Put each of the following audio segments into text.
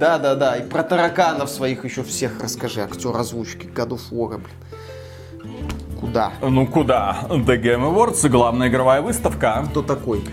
Да-да-да, и про тараканов своих еще всех расскажи, актер озвучки God of War, блин. Куда? Ну куда? The Game Awards, главная игровая выставка. Кто такой?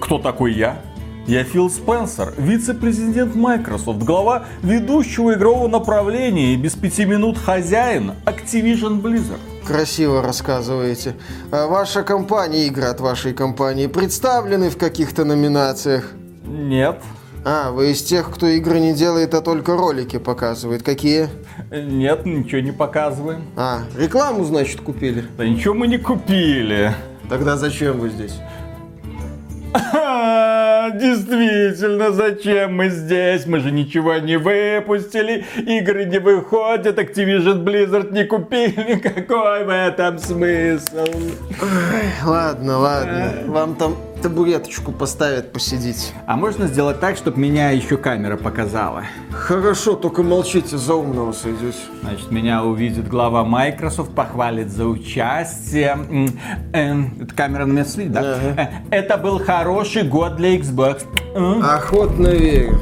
Кто такой я? Я Фил Спенсер, вице-президент Microsoft, глава ведущего игрового направления и без пяти минут хозяин Activision Blizzard. Красиво рассказываете. А ваша компания, игры от вашей компании представлены в каких-то номинациях? Нет. А, вы из тех, кто игры не делает, а только ролики показывает. Какие? Нет, ничего не показываем. А, рекламу, значит, купили? Да ничего мы не купили. Тогда зачем вы здесь? Действительно, зачем мы здесь? Мы же ничего не выпустили, игры не выходят, Activision Blizzard не купили. Какой в этом смысл? Ой, ладно, ладно. Вам там табуреточку поставят посидеть. А можно сделать так, чтобы меня еще камера показала? Хорошо, только молчите, за умного сойдете. Значит, меня увидит глава Microsoft, похвалит за участие. Эм, эта камера на меня следит, да? Ага. Э, Это был хороший год для Xbox. Охотно верю.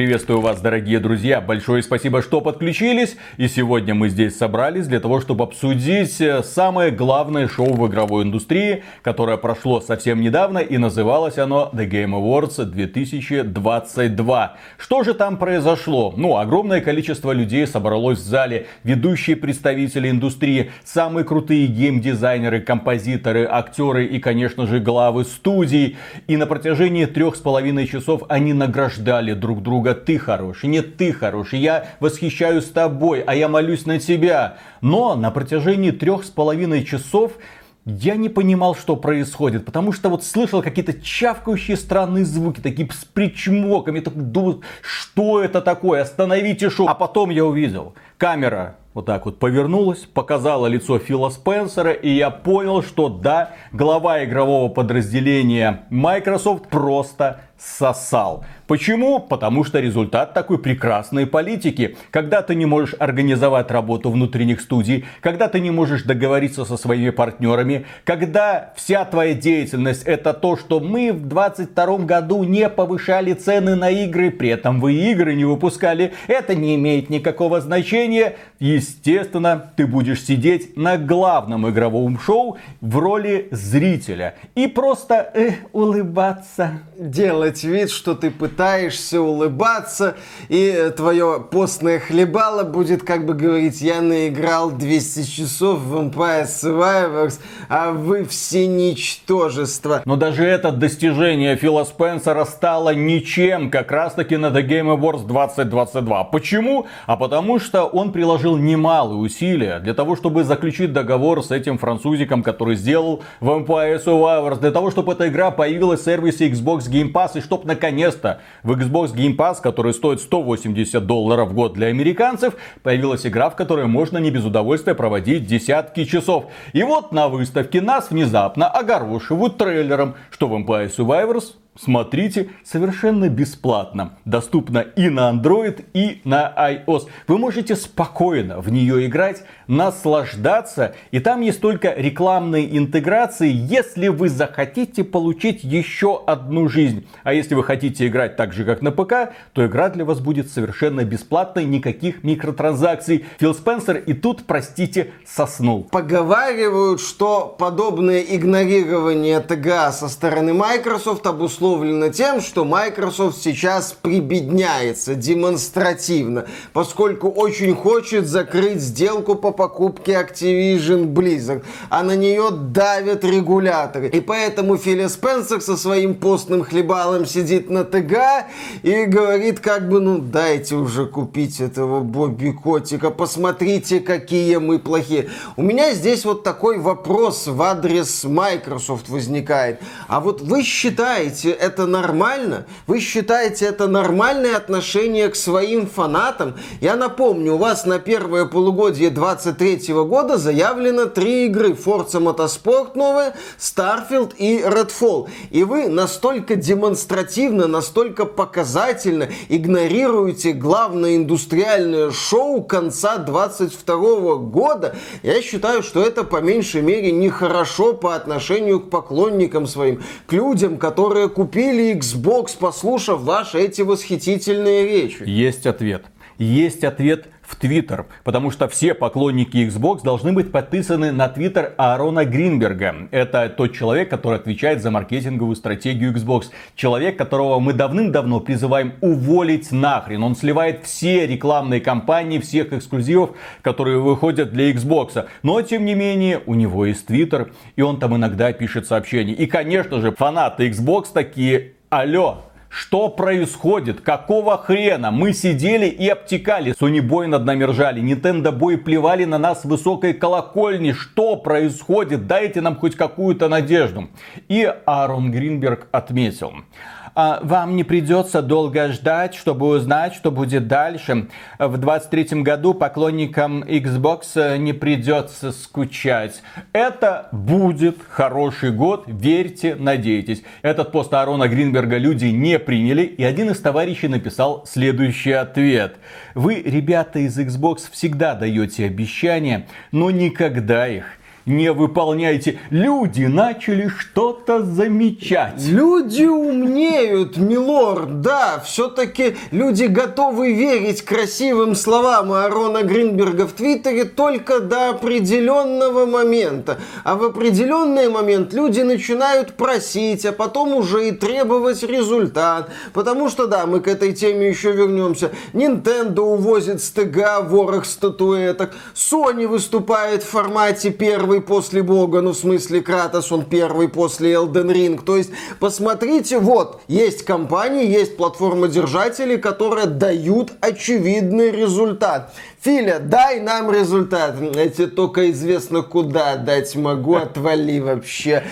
Приветствую вас, дорогие друзья. Большое спасибо, что подключились. И сегодня мы здесь собрались для того, чтобы обсудить э, самое главное шоу в игровой индустрии, которое прошло совсем недавно и называлось оно The Game Awards 2022. Что же там произошло? Ну, огромное количество людей собралось в зале. Ведущие представители индустрии, самые крутые геймдизайнеры, композиторы, актеры и, конечно же, главы студий. И на протяжении трех с половиной часов они награждали друг друга. Ты хороший, нет, ты хороший, я восхищаюсь тобой, а я молюсь на тебя. Но на протяжении трех с половиной часов я не понимал, что происходит, потому что вот слышал какие-то чавкающие странные звуки, такие с причмоками, так думал, что это такое, остановите шоу. А потом я увидел, камера вот так вот повернулась, показала лицо Фила Спенсера, и я понял, что да, глава игрового подразделения Microsoft просто сосал. Почему? Потому что результат такой прекрасной политики. Когда ты не можешь организовать работу внутренних студий, когда ты не можешь договориться со своими партнерами, когда вся твоя деятельность это то, что мы в 22 году не повышали цены на игры, при этом вы игры не выпускали, это не имеет никакого значения. Естественно, ты будешь сидеть на главном игровом шоу в роли зрителя и просто э, улыбаться. Делать вид, что ты пытаешься улыбаться, и твое постное хлебало будет как бы говорить, я наиграл 200 часов в Vampire Survivors, а вы все ничтожество. Но даже это достижение Фила Спенсера стало ничем, как раз таки на The Game Awards 2022. Почему? А потому что он приложил немалые усилия для того, чтобы заключить договор с этим французиком, который сделал Vampire Survivors, для того, чтобы эта игра появилась в сервисе Xbox Game Pass, и чтобы наконец-то в Xbox Game Pass, который стоит 180 долларов в год для американцев, появилась игра, в которой можно не без удовольствия проводить десятки часов. И вот на выставке нас внезапно огорошивают трейлером, что Vampire Survivors Смотрите совершенно бесплатно. Доступно и на Android, и на iOS. Вы можете спокойно в нее играть, наслаждаться. И там есть только рекламные интеграции, если вы захотите получить еще одну жизнь. А если вы хотите играть так же, как на ПК, то игра для вас будет совершенно бесплатной, никаких микротранзакций. Фил Спенсер и тут, простите, соснул. Поговаривают, что подобное игнорирование ТГА со стороны Microsoft обусловлено тем, что Microsoft сейчас прибедняется демонстративно, поскольку очень хочет закрыть сделку по покупке Activision Blizzard, а на нее давят регуляторы. И поэтому Филя Спенсер со своим постным хлебалом сидит на ТГА и говорит как бы, ну дайте уже купить этого Бобби Котика, посмотрите, какие мы плохие. У меня здесь вот такой вопрос в адрес Microsoft возникает. А вот вы считаете это нормально? Вы считаете это нормальное отношение к своим фанатам? Я напомню, у вас на первое полугодие 23 года заявлено три игры. Forza Motorsport новая, Starfield и Redfall. И вы настолько демонстративно, настолько показательно игнорируете главное индустриальное шоу конца 22 года. Я считаю, что это по меньшей мере нехорошо по отношению к поклонникам своим, к людям, которые купили Xbox, послушав ваши эти восхитительные речи? Есть ответ. Есть ответ в Твиттер, потому что все поклонники Xbox должны быть подписаны на Твиттер Аарона Гринберга. Это тот человек, который отвечает за маркетинговую стратегию Xbox. Человек, которого мы давным-давно призываем уволить нахрен. Он сливает все рекламные кампании, всех эксклюзивов, которые выходят для Xbox. Но, тем не менее, у него есть Твиттер, и он там иногда пишет сообщения. И, конечно же, фанаты Xbox такие, алло, что происходит? Какого хрена? Мы сидели и обтекали. Sony Boy над нами ржали. Nintendo Boy плевали на нас высокой колокольни. Что происходит? Дайте нам хоть какую-то надежду. И Аарон Гринберг отметил. А, вам не придется долго ждать, чтобы узнать, что будет дальше. В 23 году поклонникам Xbox э, не придется скучать. Это будет хороший год, верьте, надейтесь. Этот пост Арона Гринберга люди не приняли, и один из товарищей написал следующий ответ. Вы, ребята из Xbox, всегда даете обещания, но никогда их не выполняете. Люди начали что-то замечать. Люди умнеют, милорд, да. Все-таки люди готовы верить красивым словам Аарона Гринберга в Твиттере только до определенного момента. А в определенный момент люди начинают просить, а потом уже и требовать результат. Потому что, да, мы к этой теме еще вернемся. Nintendo увозит с ТГ ворох статуэток. Sony выступает в формате первый первый после Бога, ну в смысле Кратос, он первый после Elden Ring. То есть, посмотрите, вот, есть компании, есть платформодержатели, которые дают очевидный результат. Филя, дай нам результат. Тебе только известно, куда дать могу, отвали вообще.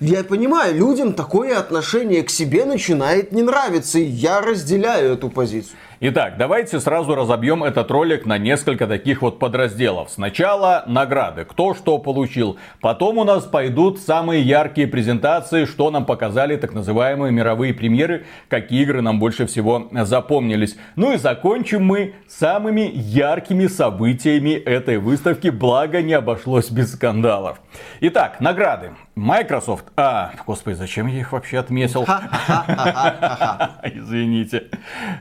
Я понимаю, людям такое отношение к себе начинает не нравиться, и я разделяю эту позицию. Итак, давайте сразу разобьем этот ролик на несколько таких вот подразделов. Сначала награды, кто что получил. Потом у нас пойдут самые яркие презентации, что нам показали так называемые мировые премьеры, какие игры нам больше всего запомнились. Ну и закончим мы самыми яркими событиями этой выставки, благо не обошлось без скандалов. Итак, награды. Microsoft. А, господи, зачем я их вообще отметил? Извините.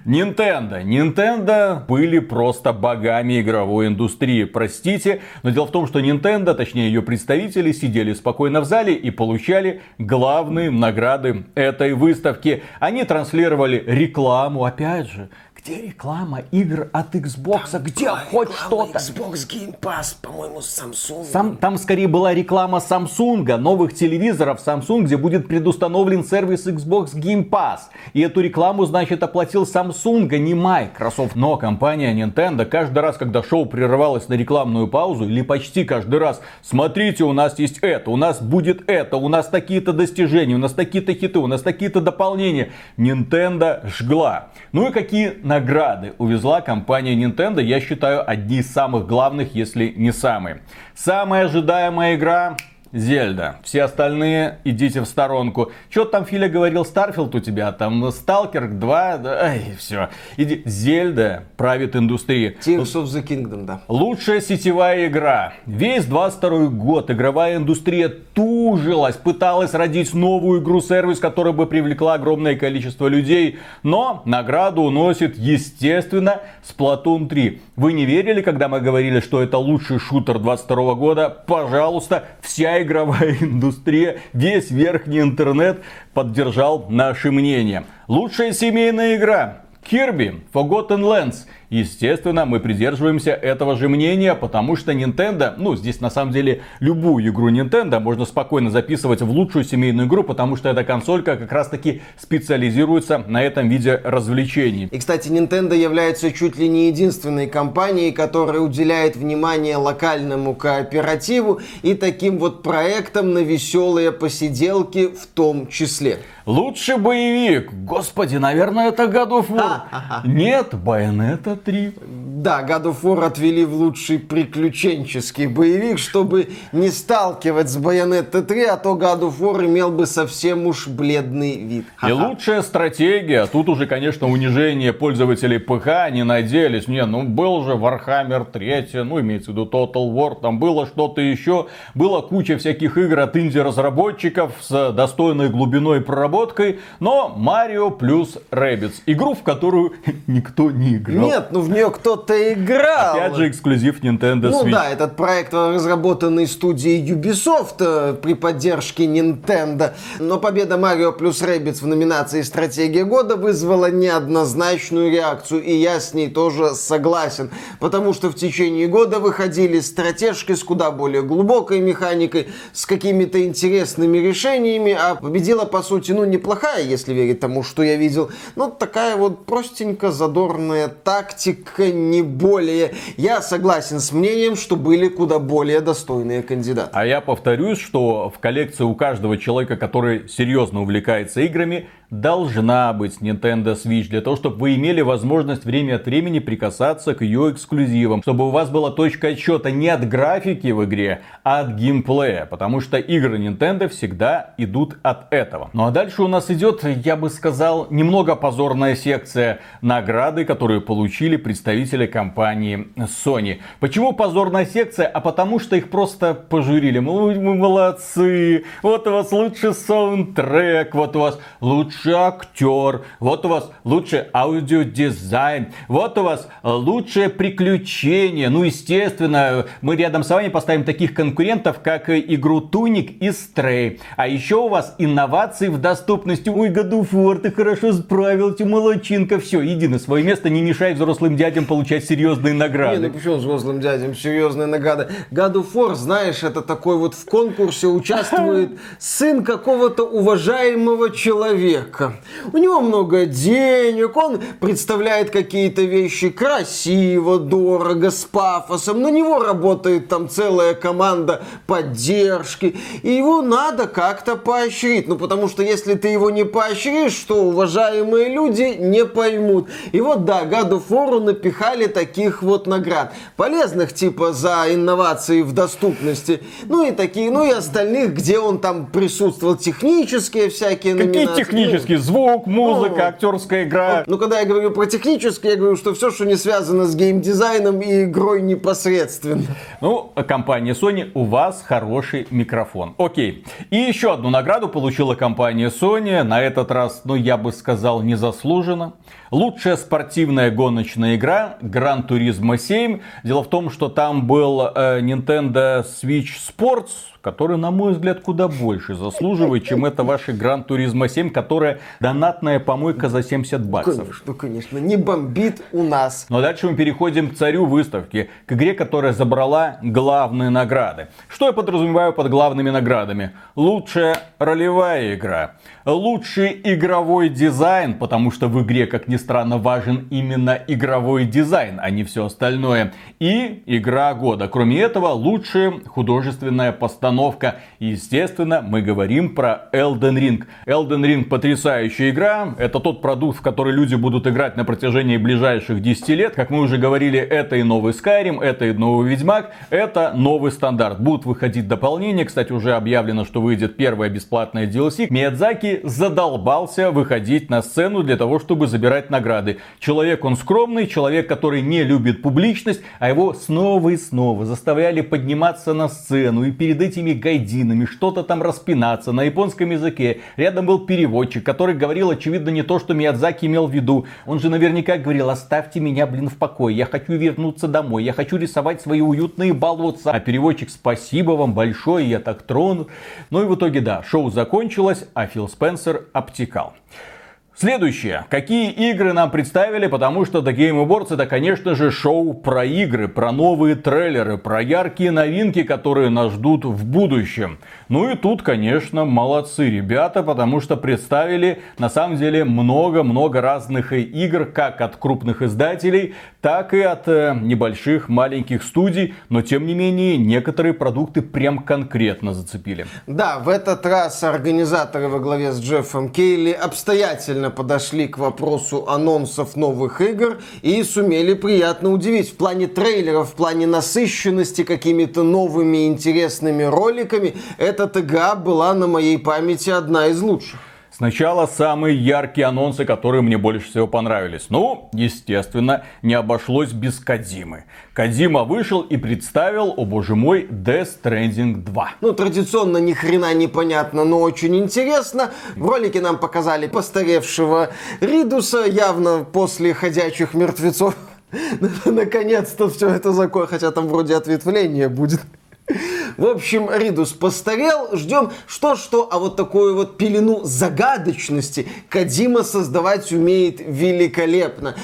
Nintendo. Nintendo были просто богами игровой индустрии. Простите, но дело в том, что Nintendo, точнее ее представители, сидели спокойно в зале и получали главные награды этой выставки. Они транслировали рекламу, опять же, где реклама игр от Xbox? Там где хоть что-то? Xbox Game Pass, по-моему, Samsung. Сам, там скорее была реклама Samsung, новых телевизоров Samsung, где будет предустановлен сервис Xbox Game Pass. И эту рекламу, значит, оплатил Samsung, а не Microsoft. Но компания Nintendo каждый раз, когда шоу прерывалось на рекламную паузу, или почти каждый раз, смотрите, у нас есть это, у нас будет это, у нас такие-то достижения, у нас такие-то хиты, у нас такие-то дополнения. Nintendo жгла. Ну и какие награды увезла компания Nintendo, я считаю, одни из самых главных, если не самые. Самая ожидаемая игра Zelda. Все остальные идите в сторонку. Что там Филя говорил, Starfield у тебя, там Stalker 2, ай, все. Иди. Зельда правит индустрией. Tears of the Kingdom, да. Лучшая сетевая игра. Весь 22 год игровая индустрия тужилась, пыталась родить новую игру-сервис, которая бы привлекла огромное количество людей. Но награду уносит, естественно, Splatoon 3. Вы не верили, когда мы говорили, что это лучший шутер 22 года? Пожалуйста, вся игровая индустрия, весь верхний интернет поддержал наше мнение. Лучшая семейная игра. Kirby Forgotten Lands – Естественно, мы придерживаемся этого же мнения, потому что Nintendo, ну, здесь на самом деле любую игру Nintendo можно спокойно записывать в лучшую семейную игру, потому что эта консолька как раз таки специализируется на этом виде развлечений. И, кстати, Nintendo является чуть ли не единственной компанией, которая уделяет внимание локальному кооперативу и таким вот проектам на веселые посиделки в том числе. Лучший боевик. Господи, наверное, это God of War. Нет, Bayonetta 3. Да, God of War отвели в лучший приключенческий боевик, чтобы не сталкивать с Bayonetta 3, а то God of War имел бы совсем уж бледный вид. И лучшая стратегия, тут уже, конечно, унижение пользователей ПХ не надеялись. Не, ну был же Warhammer 3, ну имеется в виду Total War, там было что-то еще. Была куча всяких игр от инди-разработчиков с достойной глубиной проработкой, но Mario плюс Rabbids. Игру, в которую никто не играл. Нет, ну в нее кто-то играл. Опять же эксклюзив Nintendo Switch. Ну да, этот проект разработанный студией Ubisoft э, при поддержке Nintendo. Но победа Mario плюс Rabbids в номинации «Стратегия года» вызвала неоднозначную реакцию, и я с ней тоже согласен. Потому что в течение года выходили стратежки с куда более глубокой механикой, с какими-то интересными решениями, а победила, по сути, ну, неплохая, если верить тому, что я видел, ну, такая вот простенько задорная тактика, не более. Я согласен с мнением, что были куда более достойные кандидаты. А я повторюсь, что в коллекции у каждого человека, который серьезно увлекается играми, должна быть Nintendo Switch, для того, чтобы вы имели возможность время от времени прикасаться к ее эксклюзивам, чтобы у вас была точка отсчета не от графики в игре, а от геймплея, потому что игры Nintendo всегда идут от этого. Ну а дальше у нас идет, я бы сказал, немного позорная секция награды, которые получили представители компании Sony. Почему позорная секция? А потому что их просто пожурили. Мы, мы молодцы, вот у вас лучший саундтрек, вот у вас лучший лучший актер, вот у вас лучший аудиодизайн, вот у вас лучшее приключение. Ну, естественно, мы рядом с вами поставим таких конкурентов, как игру Туник и Стрей. А еще у вас инновации в доступности. Ой, Гадуфор, ты хорошо справился, молочинка. Все, иди на свое место, не мешай взрослым дядям получать серьезные награды. Не, ну почему взрослым дядям серьезные награды? War, знаешь, это такой вот в конкурсе участвует сын какого-то уважаемого человека человека. У него много денег, он представляет какие-то вещи красиво, дорого, с пафосом. На него работает там целая команда поддержки. И его надо как-то поощрить. Ну, потому что если ты его не поощришь, что уважаемые люди не поймут. И вот, да, of War напихали таких вот наград. Полезных, типа, за инновации в доступности. Ну и такие, ну и остальных, где он там присутствовал. Технические всякие Какие технические? Технический звук, музыка, ну, актерская игра. Ну, когда я говорю про технический, я говорю, что все, что не связано с геймдизайном и игрой непосредственно. Ну, компания Sony, у вас хороший микрофон. Окей. И еще одну награду получила компания Sony. На этот раз, ну, я бы сказал, незаслуженно. Лучшая спортивная гоночная игра Gran Turismo 7. Дело в том, что там был э, Nintendo Switch Sports, который, на мой взгляд, куда больше заслуживает, чем это ваша Gran Turismo 7, которая донатная помойка за 70 баксов. Конечно, конечно, не бомбит у нас. Но дальше мы переходим к царю выставки, к игре, которая забрала главные награды. Что я подразумеваю под главными наградами? Лучшая ролевая игра, лучший игровой дизайн, потому что в игре, как ни странно, важен именно игровой дизайн, а не все остальное. И игра года. Кроме этого, лучшая художественная постановка. И, естественно, мы говорим про Elden Ring. Elden Ring потрясающая игра. Это тот продукт, в который люди будут играть на протяжении ближайших 10 лет. Как мы уже говорили, это и новый Skyrim, это и новый Ведьмак, это новый стандарт. Будут выходить дополнения. Кстати, уже объявлено, что выйдет первая бесплатная DLC. Миядзаки задолбался выходить на сцену для того, чтобы забирать награды. Человек он скромный, человек, который не любит публичность, а его снова и снова заставляли подниматься на сцену и перед этими гайдинами что-то там распинаться на японском языке. Рядом был переводчик, который говорил очевидно не то, что Миядзаки имел в виду. Он же наверняка говорил, оставьте меня, блин, в покое, я хочу вернуться домой, я хочу рисовать свои уютные болотца. А переводчик, спасибо вам большое, я так тронут. Ну и в итоге, да, шоу закончилось, а Фил Спенсер обтекал. Следующее. Какие игры нам представили? Потому что The Game Awards это, конечно же, шоу про игры, про новые трейлеры, про яркие новинки, которые нас ждут в будущем. Ну и тут, конечно, молодцы ребята, потому что представили на самом деле много-много разных игр, как от крупных издателей, так и от э, небольших маленьких студий. Но тем не менее, некоторые продукты прям конкретно зацепили. Да, в этот раз организаторы во главе с Джеффом Кейли обстоятельно нормально подошли к вопросу анонсов новых игр и сумели приятно удивить. В плане трейлеров, в плане насыщенности какими-то новыми интересными роликами, эта ТГА была на моей памяти одна из лучших. Сначала самые яркие анонсы, которые мне больше всего понравились. Ну, естественно, не обошлось без Кадимы. Кадима вышел и представил, о боже мой, Death Stranding 2. Ну, традиционно ни хрена не понятно, но очень интересно. В ролике нам показали постаревшего Ридуса, явно после ходячих мертвецов. Наконец-то все это закончилось, хотя там вроде ответвление будет. В общем, Ридус постарел, ждем что-что, а вот такую вот пелену загадочности Кадима создавать умеет великолепно.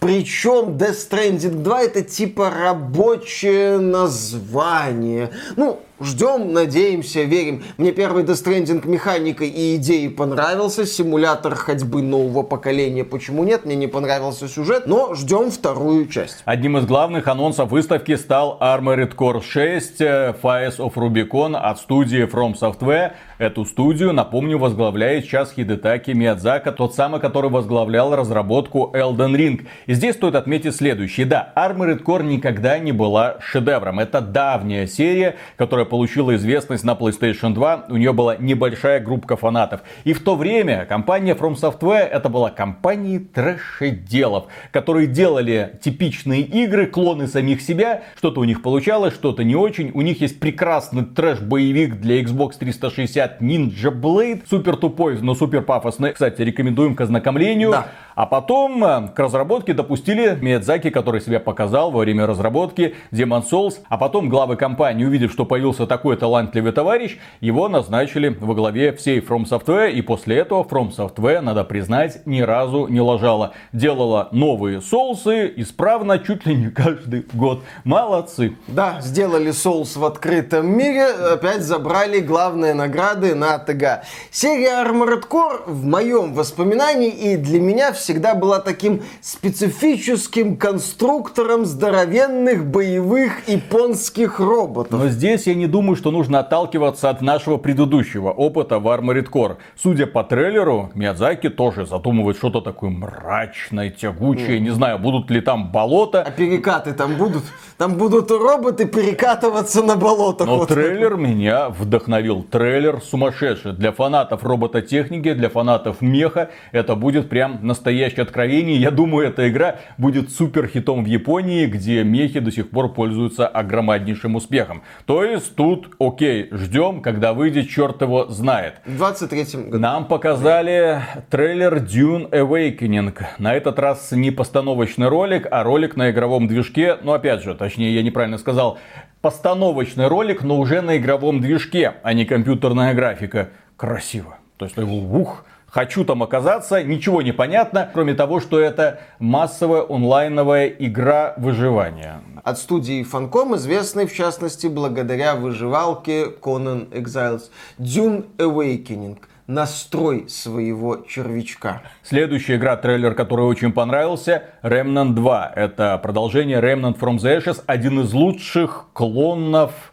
Причем Death Stranding 2 это типа рабочее название. Ну, Ждем, надеемся, верим. Мне первый Death механикой и идеей понравился. Симулятор ходьбы нового поколения. Почему нет? Мне не понравился сюжет. Но ждем вторую часть. Одним из главных анонсов выставки стал Armored Core 6 э, Fires of Rubicon от студии From Software. Эту студию, напомню, возглавляет сейчас Хидетаки Миядзака, тот самый, который возглавлял разработку Elden Ring. И здесь стоит отметить следующее. Да, Armored Core никогда не была шедевром. Это давняя серия, которая получила известность на PlayStation 2, у нее была небольшая группа фанатов. И в то время компания From Software это была компанией трэшеделов, которые делали типичные игры, клоны самих себя. Что-то у них получалось, что-то не очень. У них есть прекрасный трэш-боевик для Xbox 360 Ninja Blade. Супер тупой, но супер пафосный. Кстати, рекомендуем к ознакомлению. Да. А потом э, к разработке допустили Миядзаки, который себя показал во время разработки Demon Souls. А потом главы компании, увидев, что появился такой талантливый товарищ, его назначили во главе всей From Software. И после этого From Software, надо признать, ни разу не ложала. Делала новые соусы исправно чуть ли не каждый год. Молодцы. Да, сделали соус в открытом мире. Опять забрали главные награды на ТГ. Серия Armored Core в моем воспоминании и для меня всегда была таким специфическим конструктором здоровенных боевых японских роботов. Но здесь я не думаю, что нужно отталкиваться от нашего предыдущего опыта в Armored Core. Судя по трейлеру, Миядзаки тоже задумывает что-то такое мрачное, тягучее. Mm. Не знаю, будут ли там болота. А перекаты там будут? Там будут роботы перекатываться на болотах. Но вот трейлер меня вдохновил. Трейлер сумасшедший. Для фанатов робототехники, для фанатов меха это будет прям настоящий настоящее откровение. Я думаю, эта игра будет супер хитом в Японии, где мехи до сих пор пользуются огромнейшим успехом. То есть тут, окей, ждем, когда выйдет, черт его знает. В 23 году. Нам показали трейлер Dune Awakening. На этот раз не постановочный ролик, а ролик на игровом движке. Ну, опять же, точнее, я неправильно сказал. Постановочный ролик, но уже на игровом движке, а не компьютерная графика. Красиво. То есть, ух, хочу там оказаться, ничего не понятно, кроме того, что это массовая онлайновая игра выживания. От студии Funcom, известной в частности благодаря выживалке Conan Exiles. Dune Awakening настрой своего червячка. Следующая игра, трейлер, который очень понравился, Remnant 2. Это продолжение Remnant from the Ashes, один из лучших клонов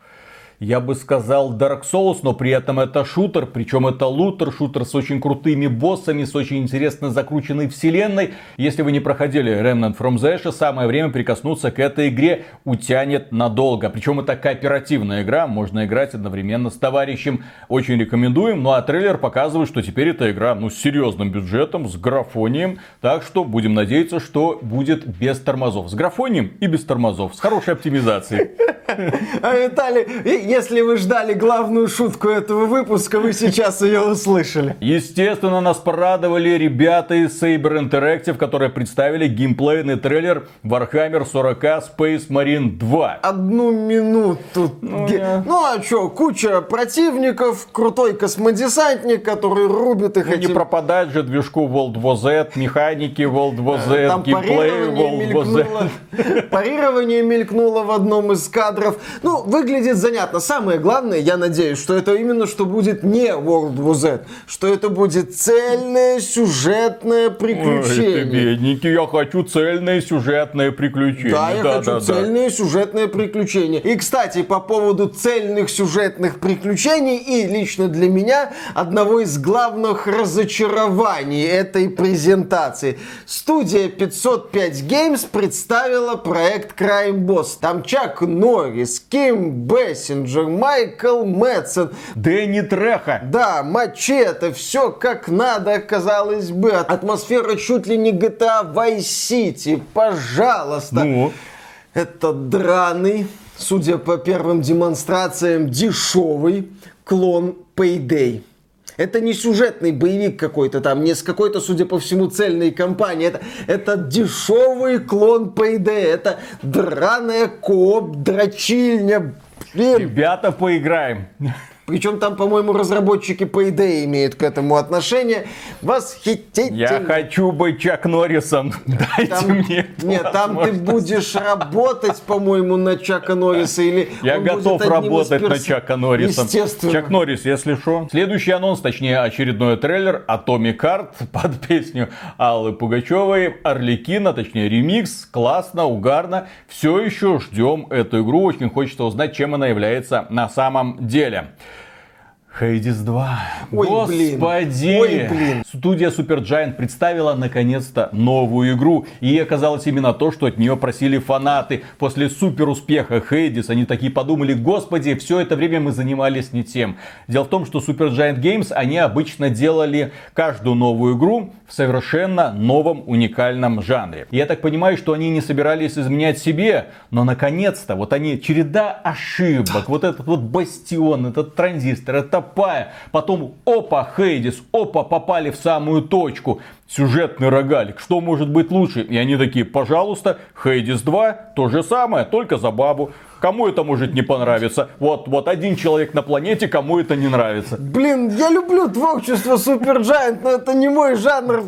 я бы сказал Dark Souls, но при этом это шутер, причем это лутер, шутер с очень крутыми боссами, с очень интересно закрученной вселенной. Если вы не проходили Remnant from the Ashes, самое время прикоснуться к этой игре, утянет надолго. Причем это кооперативная игра, можно играть одновременно с товарищем. Очень рекомендуем, ну а трейлер показывает, что теперь эта игра, ну, с серьезным бюджетом, с графонием, так что будем надеяться, что будет без тормозов. С графонием и без тормозов, с хорошей оптимизацией. А Виталий, если вы ждали главную шутку этого выпуска, вы сейчас ее услышали. Естественно, нас порадовали ребята из Saber Interactive, которые представили геймплейный трейлер Warhammer 40 Space Marine 2. Одну минуту. Ну, я... ну а что, куча противников, крутой космодесантник, который рубит их ну, этим... не пропадать же движку World War Z, механики World War Z, Там геймплей World War Z. Парирование мелькнуло в одном из кадров. Ну, выглядит занятно ребята, самое главное, я надеюсь, что это именно что будет не World War Z, что это будет цельное сюжетное приключение. Ой, ты бедненький, я хочу цельное сюжетное приключение. Да, я да, хочу да, цельное да. сюжетное приключение. И, кстати, по поводу цельных сюжетных приключений и лично для меня одного из главных разочарований этой презентации. Студия 505 Games представила проект Crime Boss. Там Чак Норрис, Ким Бессинджер, Майкл Мэтсон. Дэнни Треха. Да, Мачете, все как надо, казалось бы. Атмосфера чуть ли не GTA Vice City. Пожалуйста. Ну? Это драный, судя по первым демонстрациям, дешевый клон Payday. Это не сюжетный боевик какой-то там, не с какой-то, судя по всему, цельной компании. Это, это дешевый клон Payday. Это драная коп, дрочильня. Ребята, поиграем. Причем там, по-моему, разработчики по идее имеют к этому отношение. Восхитительно. Я хочу быть Чак Норрисом. Дайте там, мне Нет, там ты будешь работать, по-моему, на Чака Норриса. Или Я готов работать перс... на Чака Норриса. Естественно. Чак Норрис, если что. Следующий анонс, точнее очередной трейлер Atomic Heart под песню Аллы Пугачевой. Орликина, точнее ремикс. Классно, угарно. Все еще ждем эту игру. Очень хочется узнать, чем она является на самом деле. Хейдис 2. Ой, Господи! Блин. Ой, блин. Студия Supergiant представила наконец-то новую игру. И оказалось именно то, что от нее просили фанаты. После супер успеха Хейдис они такие подумали, господи, все это время мы занимались не тем. Дело в том, что Supergiant Games, они обычно делали каждую новую игру в совершенно новом уникальном жанре. Я так понимаю, что они не собирались изменять себе, но наконец-то вот они, череда ошибок, вот этот вот бастион, этот транзистор, это пая, потом опа, Хейдис, опа, попали в самую точку сюжетный рогалик. Что может быть лучше? И они такие, пожалуйста, Хейдис 2, то же самое, только за бабу. Кому это может не понравиться? Вот, вот один человек на планете, кому это не нравится. Блин, я люблю творчество Суперджайант, но это не мой жанр.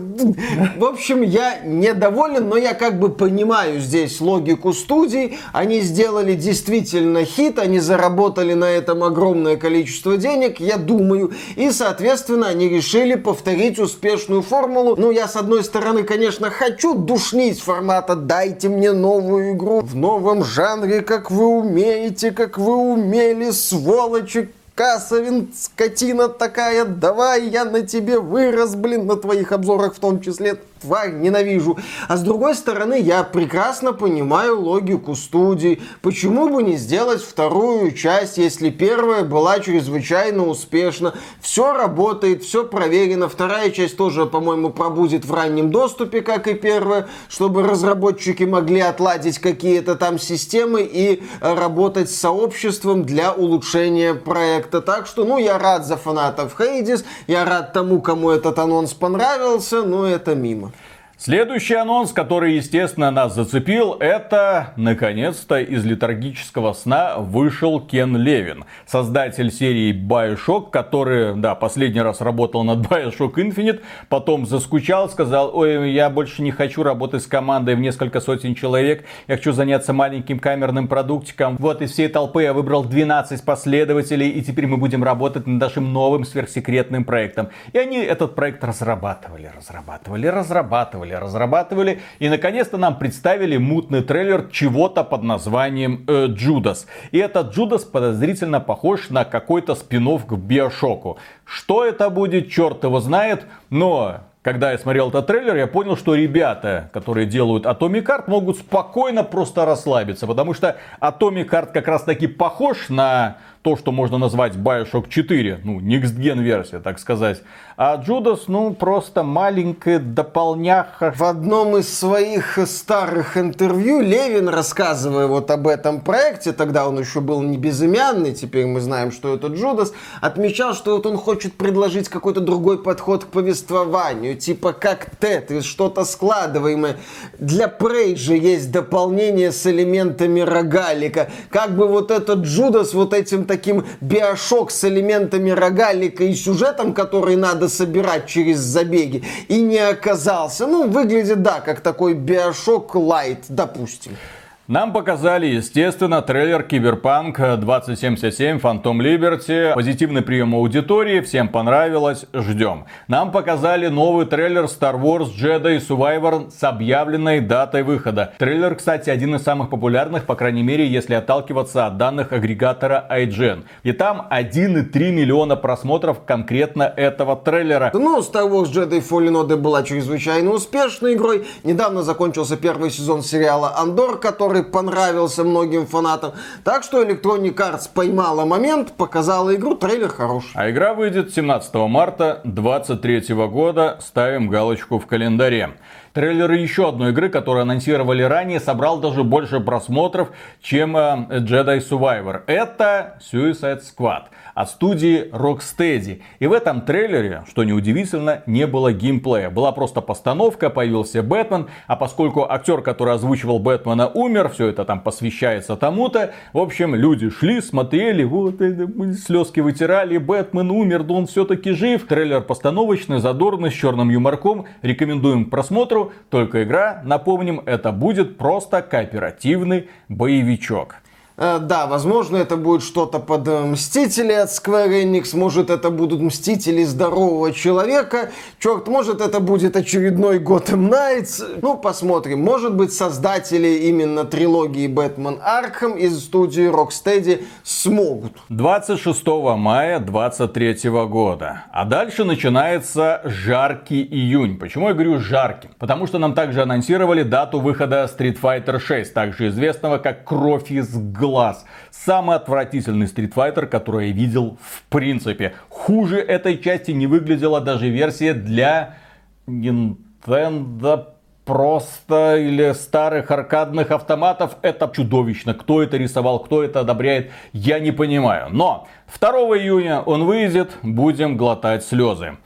В общем, я недоволен, но я как бы понимаю здесь логику студий. Они сделали действительно хит, они заработали на этом огромное количество денег, я думаю. И, соответственно, они решили повторить успешную формулу. Ну, я, с одной стороны, конечно, хочу душнить формата «дайте мне новую игру в новом жанре, как вы умеете, как вы умели, сволочи, Касовин, скотина такая, давай я на тебе вырос, блин, на твоих обзорах в том числе тварь, ненавижу. А с другой стороны, я прекрасно понимаю логику студии. Почему бы не сделать вторую часть, если первая была чрезвычайно успешна? Все работает, все проверено. Вторая часть тоже, по-моему, пробудет в раннем доступе, как и первая, чтобы разработчики могли отладить какие-то там системы и работать с сообществом для улучшения проекта. Так что, ну, я рад за фанатов Хейдис, я рад тому, кому этот анонс понравился, но это мимо. Следующий анонс, который, естественно, нас зацепил, это, наконец-то, из летаргического сна вышел Кен Левин, создатель серии Bioshock, который, да, последний раз работал над Bioshock Infinite, потом заскучал, сказал, ой, я больше не хочу работать с командой в несколько сотен человек, я хочу заняться маленьким камерным продуктиком. Вот из всей толпы я выбрал 12 последователей, и теперь мы будем работать над нашим новым сверхсекретным проектом. И они этот проект разрабатывали, разрабатывали, разрабатывали разрабатывали, разрабатывали. И наконец-то нам представили мутный трейлер чего-то под названием э, Джудас. И этот Джудас подозрительно похож на какой-то спин к Биошоку. Что это будет, черт его знает. Но когда я смотрел этот трейлер, я понял, что ребята, которые делают Atomic Heart, могут спокойно просто расслабиться. Потому что Atomic Heart как раз таки похож на то, что можно назвать Bioshock 4, ну, Next Gen версия, так сказать. А Джудас, ну, просто маленькая дополняха. В одном из своих старых интервью Левин, рассказывая вот об этом проекте, тогда он еще был не безымянный, теперь мы знаем, что это Джудас, отмечал, что вот он хочет предложить какой-то другой подход к повествованию, типа как Тетрис, что-то складываемое. Для Prey же есть дополнение с элементами рогалика. Как бы вот этот Judas вот этим таким BioShock с элементами рогалика и сюжетом, который надо собирать через забеги, и не оказался. Ну, выглядит, да, как такой BioShock lite, допустим. Нам показали, естественно, трейлер Киберпанк 2077 Phantom Liberty. Позитивный прием аудитории, всем понравилось, ждем. Нам показали новый трейлер Star Wars Jedi Survivor с объявленной датой выхода. Трейлер, кстати, один из самых популярных, по крайней мере, если отталкиваться от данных агрегатора IGN. И там 1,3 миллиона просмотров конкретно этого трейлера. Ну, Star Wars Jedi Fallen Order была чрезвычайно успешной игрой. Недавно закончился первый сезон сериала Андор, который который понравился многим фанатам. Так что Electronic Arts поймала момент, показала игру, трейлер хороший. А игра выйдет 17 марта 2023 года. Ставим галочку в календаре. Трейлер еще одной игры, которую анонсировали ранее, собрал даже больше просмотров, чем э, Jedi Survivor. Это Suicide Squad от студии Rocksteady. И в этом трейлере, что неудивительно, не было геймплея. Была просто постановка, появился Бэтмен, а поскольку актер, который озвучивал Бэтмена, умер, все это там посвящается тому-то. В общем, люди шли, смотрели, вот слезки вытирали, Бэтмен умер, да он все-таки жив. Трейлер постановочный, задорный, с черным юморком. Рекомендуем к просмотру. Только игра, напомним, это будет просто кооперативный боевичок. Э, да, возможно, это будет что-то под э, Мстители от Square Enix, может, это будут Мстители Здорового Человека, черт, может, это будет очередной Gotham Knights, ну, посмотрим. Может быть, создатели именно трилогии Бэтмен Арkham из студии Rocksteady смогут. 26 мая 2023 года. А дальше начинается жаркий июнь. Почему я говорю жаркий? Потому что нам также анонсировали дату выхода Street Fighter 6, также известного как Кровь из глаз. Самый отвратительный Street Fighter, который я видел в принципе. Хуже этой части не выглядела даже версия для Nintendo просто или старых аркадных автоматов. Это чудовищно. Кто это рисовал, кто это одобряет, я не понимаю. Но 2 июня он выйдет, будем глотать слезы.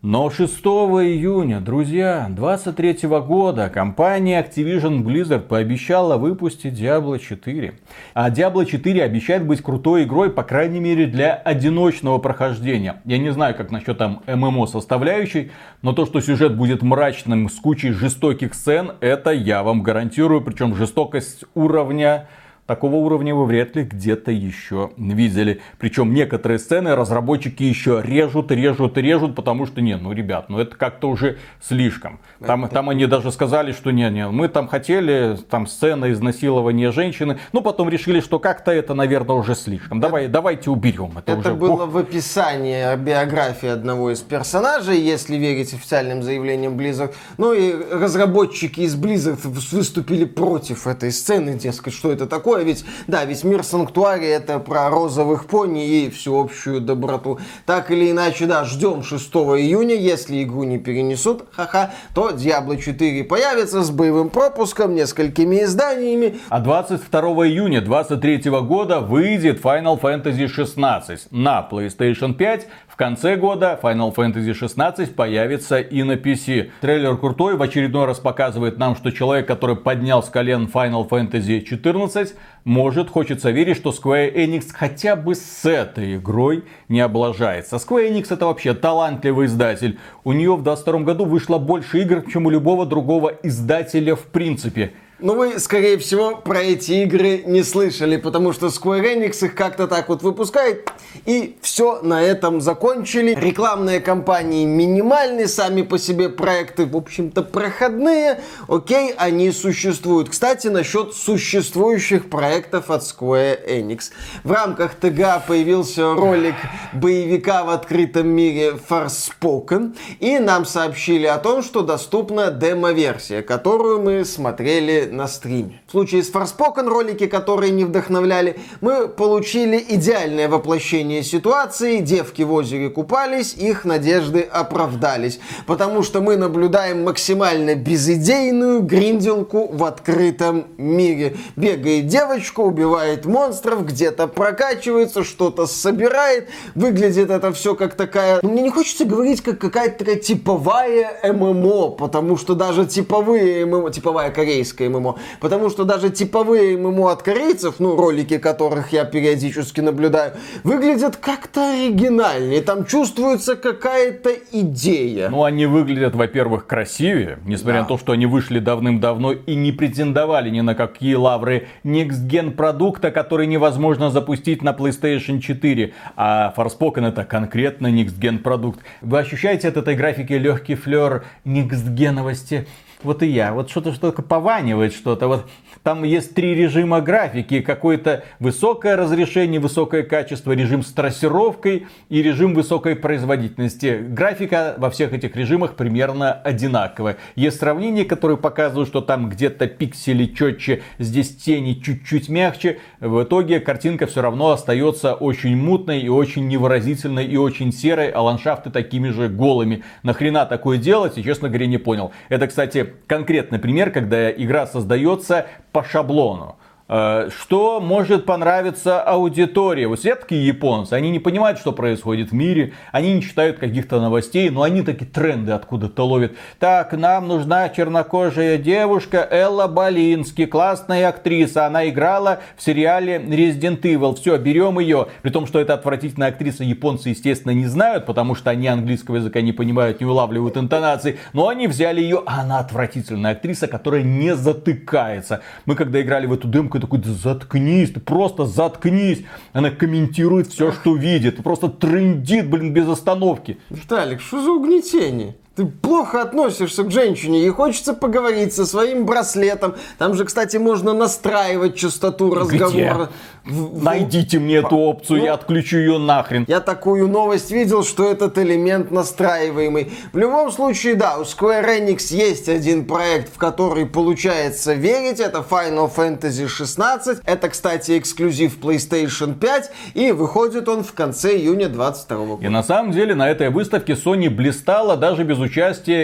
Но 6 июня, друзья, 23 года компания Activision Blizzard пообещала выпустить Diablo 4. А Diablo 4 обещает быть крутой игрой, по крайней мере, для одиночного прохождения. Я не знаю, как насчет там ММО составляющей, но то, что сюжет будет мрачным с кучей жестоких сцен, это я вам гарантирую. Причем жестокость уровня Такого уровня вы вряд ли где-то еще видели. Причем некоторые сцены разработчики еще режут, режут, режут, потому что, не, ну, ребят, ну это как-то уже слишком. Там, это... там они даже сказали, что не, не, мы там хотели, там сцена изнасилования женщины, но потом решили, что как-то это, наверное, уже слишком. Давай, это... давайте уберем это, это уже. было в описании биографии одного из персонажей, если верить официальным заявлениям Blizzard. Ну и разработчики из Blizzard выступили против этой сцены, дескать, что это такое такое, ведь, да, весь мир Санктуария это про розовых пони и всеобщую доброту. Так или иначе, да, ждем 6 июня, если игру не перенесут, ха-ха, то Diablo 4 появится с боевым пропуском, несколькими изданиями. А 22 июня 2023 года выйдет Final Fantasy 16 на PlayStation 5, конце года Final Fantasy 16 появится и на PC. Трейлер крутой, в очередной раз показывает нам, что человек, который поднял с колен Final Fantasy 14, может, хочется верить, что Square Enix хотя бы с этой игрой не облажается. Square Enix это вообще талантливый издатель. У нее в 22 году вышло больше игр, чем у любого другого издателя в принципе. Но вы, скорее всего, про эти игры не слышали, потому что Square Enix их как-то так вот выпускает, и все на этом закончили. Рекламные кампании минимальные, сами по себе проекты, в общем-то, проходные. Окей, они существуют. Кстати, насчет существующих проектов от Square Enix. В рамках ТГА появился ролик боевика в открытом мире Forspoken, и нам сообщили о том, что доступна демо-версия, которую мы смотрели на стриме. В случае с Forspoken ролики, которые не вдохновляли, мы получили идеальное воплощение ситуации. Девки в озере купались, их надежды оправдались. Потому что мы наблюдаем максимально безидейную гринделку в открытом мире. Бегает девочка, убивает монстров, где-то прокачивается, что-то собирает. Выглядит это все как такая... Ну, мне не хочется говорить, как какая-то такая типовая ММО, потому что даже типовые ММО, типовая корейская ММО, ММО. Потому что даже типовые ММО от корейцев, ну, ролики которых я периодически наблюдаю, выглядят как-то оригинальнее. Там чувствуется какая-то идея. Ну, они выглядят, во-первых, красивее, несмотря да. на то, что они вышли давным-давно и не претендовали ни на какие лавры Next Gen продукта, который невозможно запустить на PlayStation 4. А Forspoken это конкретно Next Gen продукт. Вы ощущаете от этой графики легкий флер Next Geновости? Вот и я. Вот что-то что-то пованивает что-то. Вот там есть три режима графики. Какое-то высокое разрешение, высокое качество, режим с трассировкой и режим высокой производительности. Графика во всех этих режимах примерно одинаковая. Есть сравнения, которые показывают, что там где-то пиксели четче, здесь тени чуть-чуть мягче. В итоге картинка все равно остается очень мутной и очень невыразительной и очень серой, а ландшафты такими же голыми. Нахрена такое делать, и честно говоря не понял. Это, кстати, конкретный пример, когда игра создается по шаблону. Э, что может понравиться аудитории? Вот все такие японцы, они не понимают, что происходит в мире, они не читают каких-то новостей, но они такие тренды откуда-то ловят. Так, нам нужна чернокожая девушка Элла Болински, классная актриса, она играла в сериале Resident Evil, все, берем ее. При том, что это отвратительная актриса, японцы, естественно, не знают, потому что они английского языка не понимают, не улавливают интонации, но они взяли ее, а она отвратительная актриса, которая не затыкается. Мы когда играли в эту дымку, такой, да заткнись, ты просто заткнись. Она комментирует все, что видит. Просто трендит, блин, без остановки. Виталик, что за угнетение? Ты плохо относишься к женщине, и хочется поговорить со своим браслетом. Там же, кстати, можно настраивать частоту разговора. В, Найдите мне эту опцию, ну, я отключу ее нахрен. Я такую новость видел, что этот элемент настраиваемый. В любом случае, да, у Square Enix есть один проект, в который получается верить. Это Final Fantasy 16. Это, кстати, эксклюзив PlayStation 5. И выходит он в конце июня 22 года. И на самом деле на этой выставке Sony блистала даже без участия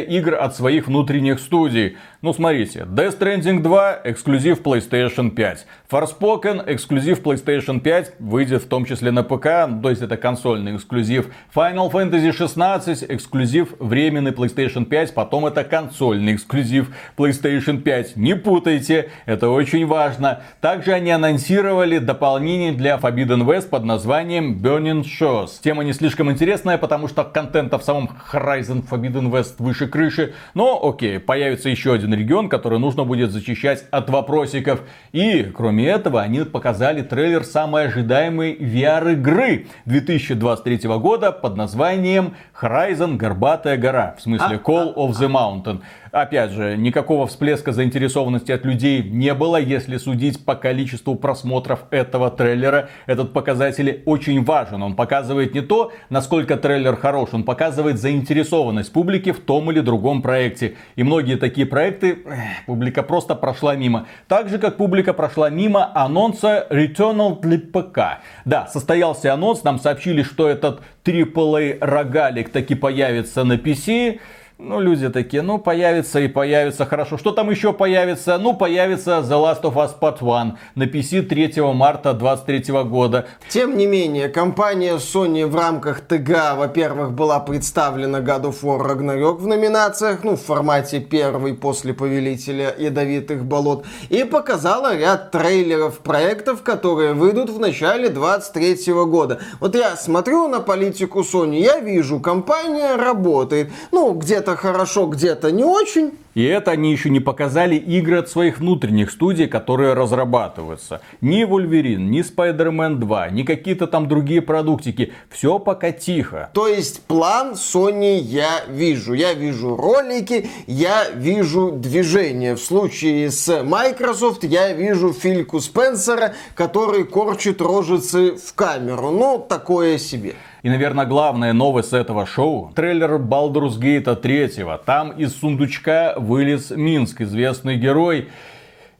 игр от своих внутренних студий. Ну, смотрите, Death Stranding 2 эксклюзив PlayStation 5. Forspoken эксклюзив PlayStation 5 выйдет в том числе на ПК, то есть это консольный эксклюзив. Final Fantasy 16 эксклюзив временный PlayStation 5, потом это консольный эксклюзив PlayStation 5. Не путайте, это очень важно. Также они анонсировали дополнение для Forbidden West под названием Burning Shores. Тема не слишком интересная, потому что контента в самом Horizon Forbidden West выше крыши. Но окей, появится еще один регион, который нужно будет зачищать от вопросиков. И, кроме этого, они показали трейлер самой ожидаемой VR-игры 2023 года под названием Horizon Горбатая гора. В смысле а, Call of the Mountain. Опять же, никакого всплеска заинтересованности от людей не было, если судить по количеству просмотров этого трейлера. Этот показатель очень важен. Он показывает не то, насколько трейлер хорош, он показывает заинтересованность публики в том или другом проекте. И многие такие проекты эх, публика просто прошла мимо. Так же, как публика прошла мимо анонса Returnal для ПК. Да, состоялся анонс, нам сообщили, что этот AAA рогалик таки появится на PC. Ну, люди такие, ну, появится и появится, хорошо. Что там еще появится? Ну, появится The Last of Us Part 1 на PC 3 марта 2023 года. Тем не менее, компания Sony в рамках ТГ, во-первых, была представлена God of War Ragnarok в номинациях, ну, в формате первый после Повелителя Ядовитых Болот, и показала ряд трейлеров проектов, которые выйдут в начале 2023 года. Вот я смотрю на политику Sony, я вижу, компания работает, ну, где где-то хорошо, где-то не очень. И это они еще не показали игры от своих внутренних студий, которые разрабатываются. Ни Wolverine, ни Spider-Man 2, ни какие-то там другие продуктики. Все пока тихо. То есть план Sony я вижу. Я вижу ролики, я вижу движение. В случае с Microsoft я вижу Фильку Спенсера, который корчит рожицы в камеру. Ну, такое себе. И, наверное, главная новость этого шоу – трейлер Baldur's Gate 3. Там из сундучка вылез Минск, известный герой.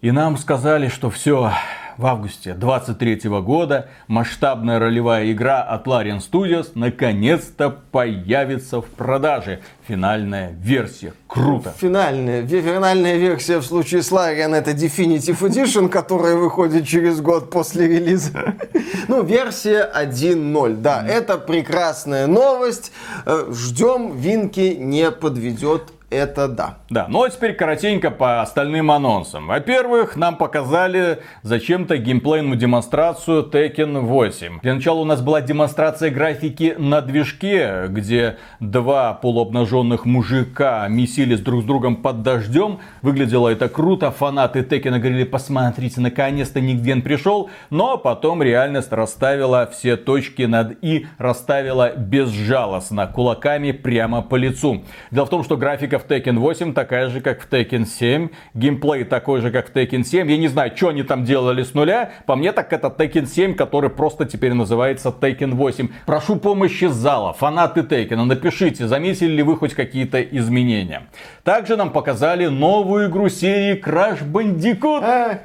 И нам сказали, что все, в августе 23 года масштабная ролевая игра от Larian Studios наконец-то появится в продаже. Финальная версия. Круто. Финальная. Финальная версия в случае с Larian это Definitive Edition, которая выходит через год после релиза. Ну, версия 1.0. Да, это прекрасная новость. Э, Ждем, Винки не подведет это да. Да, ну а теперь коротенько по остальным анонсам. Во-первых, нам показали зачем-то геймплейную демонстрацию Tekken 8. Для начала у нас была демонстрация графики на движке, где два полуобнаженных мужика месились друг с другом под дождем. Выглядело это круто, фанаты Tekken говорили, посмотрите, наконец-то Нигден пришел. Но потом реальность расставила все точки над «и», расставила безжалостно, кулаками прямо по лицу. Дело в том, что графика в Tekken 8 такая же, как в Tekken 7. Геймплей такой же, как в Tekken 7. Я не знаю, что они там делали с нуля. По мне так это Tekken 7, который просто теперь называется Tekken 8. Прошу помощи зала, фанаты Tekken, напишите, заметили ли вы хоть какие-то изменения. Также нам показали новую игру серии Crash Bandicoot.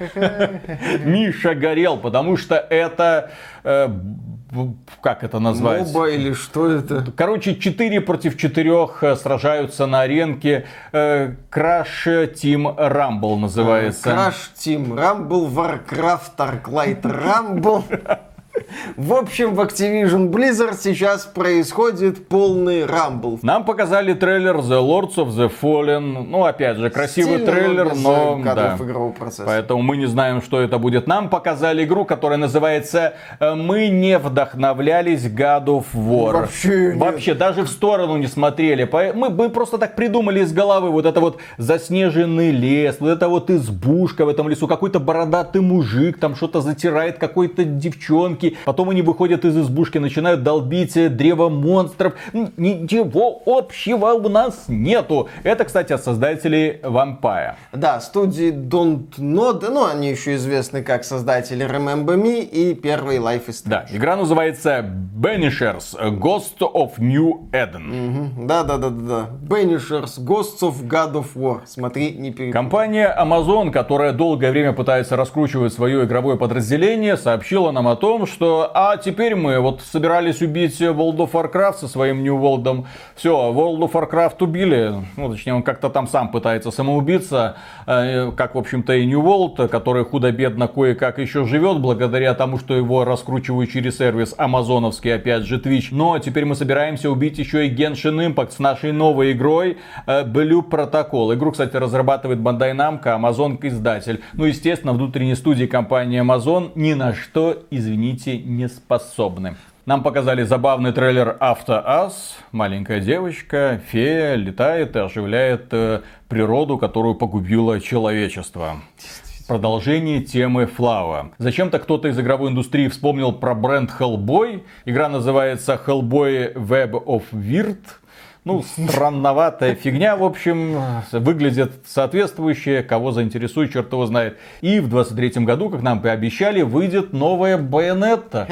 Миша горел, потому что это э, как это назвать? Моба или что это? Короче, 4 против 4 э, сражаются на аренке. Crash Team Rumble называется. Crash Team Rumble, Warcraft, Arclight Rumble. В общем, в Activision Blizzard сейчас происходит полный рамбл. Нам показали трейлер The Lords of the Fallen. Ну, опять же, красивый Стильно, трейлер, но... да. Поэтому мы не знаем, что это будет. Нам показали игру, которая называется э, «Мы не вдохновлялись God of War». Вообще, Вообще даже в сторону не смотрели. Мы, мы просто так придумали из головы вот это вот заснеженный лес, вот это вот избушка в этом лесу, какой-то бородатый мужик там что-то затирает какой-то девчонки Потом они выходят из избушки, начинают долбить древо монстров. Ничего общего у нас нету. Это, кстати, от создателей Vampire. Да, студии Don't Know, ну они еще известны как создатели Remember Me и первый Life is Strange. Да, игра называется Banishers Ghost of New Eden. Да, да, да, да, да. Banishers Ghosts of God of War. Смотри, не перепутай. Компания Amazon, которая долгое время пытается раскручивать свое игровое подразделение, сообщила нам о том, что что а теперь мы вот собирались убить World of Warcraft со своим New World. Все, World of Warcraft убили. Ну, точнее, он как-то там сам пытается самоубиться. Э, как, в общем-то, и New World, который худо-бедно кое-как еще живет, благодаря тому, что его раскручивают через сервис амазоновский, опять же, Twitch. Но теперь мы собираемся убить еще и Genshin Impact с нашей новой игрой э, Blue Protocol. Игру, кстати, разрабатывает Bandai Namco, Amazon издатель. Ну, естественно, внутренней студии компании Amazon ни на что, извините, дети не способны. Нам показали забавный трейлер Автоас. Маленькая девочка, фея, летает и оживляет э, природу, которую погубило человечество. Продолжение темы Флава. Зачем-то кто-то из игровой индустрии вспомнил про бренд Hellboy. Игра называется Hellboy Web of Weird. Ну, странноватая фигня, в общем, выглядит соответствующее, кого заинтересует, черт его знает. И в 23 году, как нам пообещали, выйдет новая Байонетта.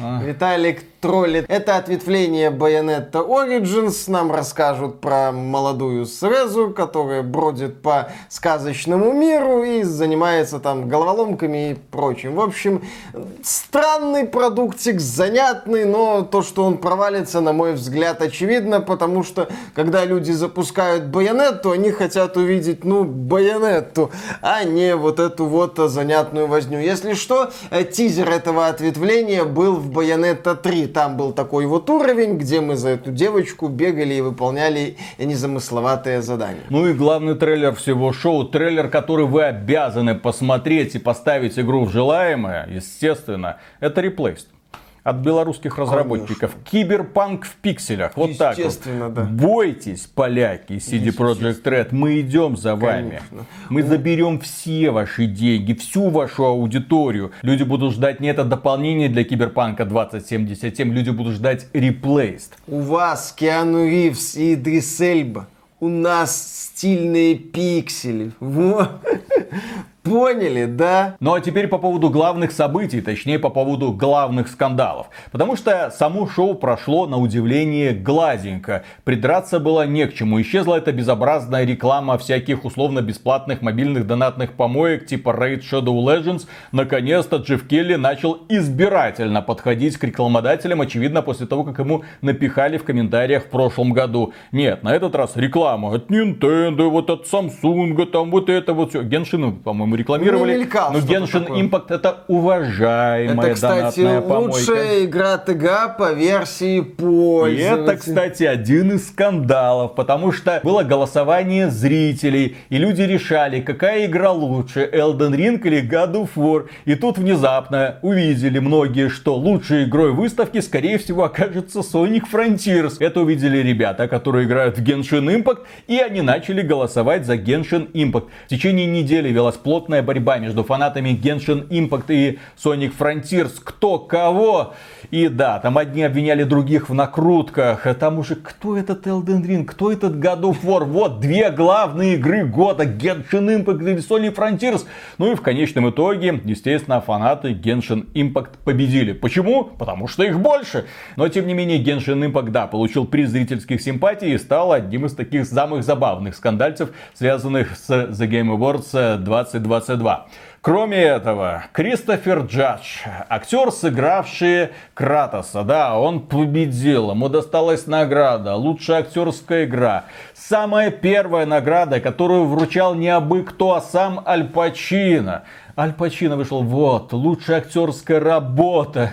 А. Виталик троллит. Это ответвление Bayonetta Origins. Нам расскажут про молодую Срезу, которая бродит по сказочному миру и занимается там головоломками и прочим. В общем, странный продуктик, занятный, но то, что он провалится, на мой взгляд, очевидно, потому что, когда люди запускают Байонетту, они хотят увидеть, ну, Байонетту, а не вот эту вот занятную возню. Если что, э, тизер этого ответвления был в Bayonetta 3 там был такой вот уровень, где мы за эту девочку бегали и выполняли незамысловатые задания. Ну и главный трейлер всего шоу, трейлер, который вы обязаны посмотреть и поставить игру в желаемое, естественно, это реплейст от белорусских разработчиков. Конечно. Киберпанк в пикселях. Вот так вот. да. Бойтесь, поляки, CD Projekt Red, мы идем за вами. Конечно. Мы У... заберем все ваши деньги, всю вашу аудиторию. Люди будут ждать не это дополнение для Киберпанка 2077, люди будут ждать Replaced. У вас Киану Ривз и Эльба. У нас стильные пиксели. Вот. Поняли, да? Ну а теперь по поводу главных событий, точнее по поводу главных скандалов. Потому что само шоу прошло на удивление гладенько. Придраться было не к чему. Исчезла эта безобразная реклама всяких условно-бесплатных мобильных донатных помоек типа Raid Shadow Legends. Наконец-то Джефф Келли начал избирательно подходить к рекламодателям, очевидно после того, как ему напихали в комментариях в прошлом году. Нет, на этот раз реклама от Nintendo, вот от Samsung, там вот это вот все. Геншин, по-моему, по-моему, рекламировали. мелькал Но Genshin такое. Impact это уважаемая Это, кстати, помойка. лучшая игра ТГ по версии И пользователя. это, кстати, один из скандалов, потому что было голосование зрителей, и люди решали, какая игра лучше, Elden Ring или God of War. И тут внезапно увидели многие, что лучшей игрой выставки, скорее всего, окажется Sonic Frontiers. Это увидели ребята, которые играют в Genshin Impact, и они начали голосовать за Genshin Impact. В течение недели велась плотная борьба между фанатами Genshin Impact и Sonic Frontiers. Кто кого? И да, там одни обвиняли других в накрутках. А там уже кто этот Elden Ring, кто этот God of War. Вот две главные игры года. Genshin Impact или Sonic Frontiers. Ну и в конечном итоге, естественно, фанаты Genshin Impact победили. Почему? Потому что их больше. Но тем не менее, Genshin Impact, да, получил приз зрительских симпатий и стал одним из таких самых забавных скандальцев, связанных с The Game Awards 2022. Кроме этого, Кристофер Джадж, актер, сыгравший Кратоса, да, он победил, ему досталась награда, лучшая актерская игра. Самая первая награда, которую вручал не абы кто, а сам Аль Пачино. Аль Пачино вышел, вот, лучшая актерская работа.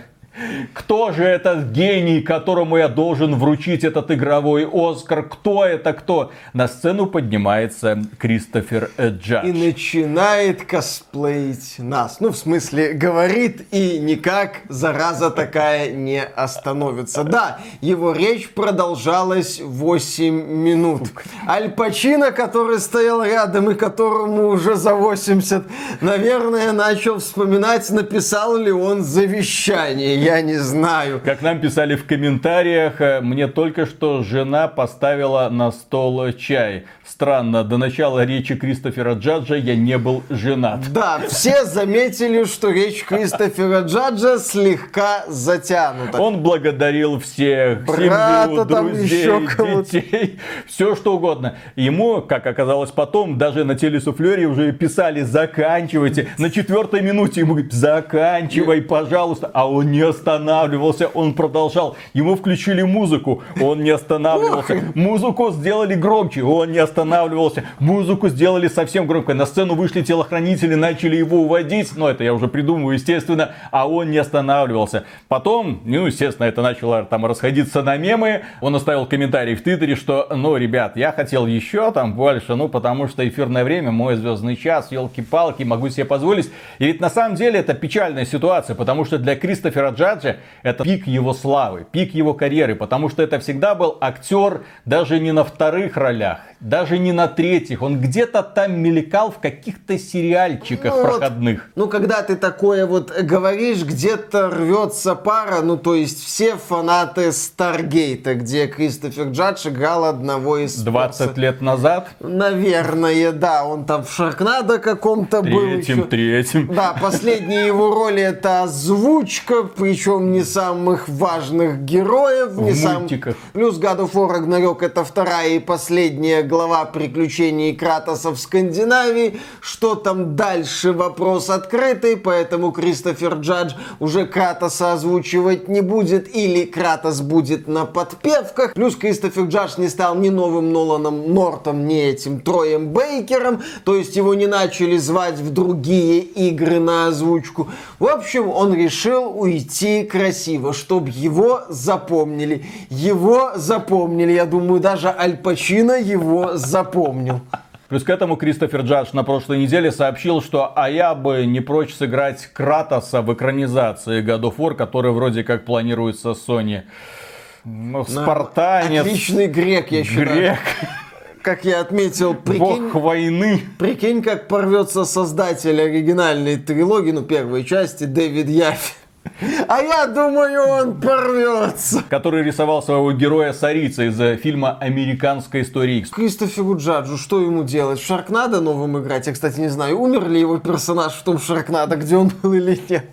Кто же этот гений, которому я должен вручить этот игровой Оскар? Кто это кто? На сцену поднимается Кристофер Джадж. И начинает косплеить нас. Ну, в смысле, говорит и никак зараза такая не остановится. Да, его речь продолжалась 8 минут. Аль Пачино, который стоял рядом и которому уже за 80, наверное, начал вспоминать, написал ли он завещание. Я не знаю. Как нам писали в комментариях, э, мне только что жена поставила на стол чай. Странно, до начала речи Кристофера Джаджа я не был женат. Да, все заметили, что речь Кристофера Джаджа слегка затянута. Он благодарил всех, Брата семью, друзей, еще детей, все что угодно. Ему, как оказалось потом, даже на телесуфлере уже писали «заканчивайте». На четвертой минуте ему говорят «заканчивай, пожалуйста». А он не останавливался, он продолжал. Ему включили музыку, он не останавливался. Музыку сделали громче, он не останавливался. Музыку сделали совсем громко. На сцену вышли телохранители, начали его уводить. Но это я уже придумываю, естественно. А он не останавливался. Потом, ну, естественно, это начало там расходиться на мемы. Он оставил комментарий в Твиттере, что, ну, ребят, я хотел еще там больше, ну, потому что эфирное время, мой звездный час, елки-палки, могу себе позволить. И ведь на самом деле это печальная ситуация, потому что для Кристофера Джаджа это пик его славы, пик его карьеры, потому что это всегда был актер даже не на вторых ролях, даже не на третьих, он где-то там мелькал в каких-то сериальчиках Ну вот, проходных. Ну, когда ты такое вот говоришь, где-то рвется пара, ну, то есть все фанаты Старгейта, где Кристофер Джадж играл одного из... 20 лет назад, Наверное, да, он там в Шаркнадо каком-то был. третьим, еще. третьим. Да, последние его роли это озвучка, причем не самых важных героев. не В сам- мультиках. Плюс God of War Ragnarok это вторая и последняя глава приключений Кратоса в Скандинавии. Что там дальше, вопрос открытый, поэтому Кристофер Джадж уже Кратоса озвучивать не будет, или Кратос будет на подпевках. Плюс Кристофер Джадж не стал ни новым Ноланом Нортом, ни этим Троем Бейкером, то есть его не начали звать в другие игры на озвучку. В общем, он решил уйти красиво, чтобы его запомнили. Его запомнили, я думаю, даже Аль Пачино его запомнил. Плюс к этому Кристофер Джадж на прошлой неделе сообщил, что а я бы не прочь сыграть Кратоса в экранизации God of War, который вроде как планируется Sony. Ну, спартанец, Отличный грек, я считаю. грек, Как я отметил, прикинь, бог войны. прикинь, как порвется создатель оригинальной трилогии, ну, первой части, Дэвид Яффи. А я думаю, он порвется. который рисовал своего героя Сарица из э, фильма «Американская история X». Кристоферу Джаджу, что ему делать? В Шаркнадо новым играть? Я, кстати, не знаю, умер ли его персонаж в том Шаркнадо, где он был или нет.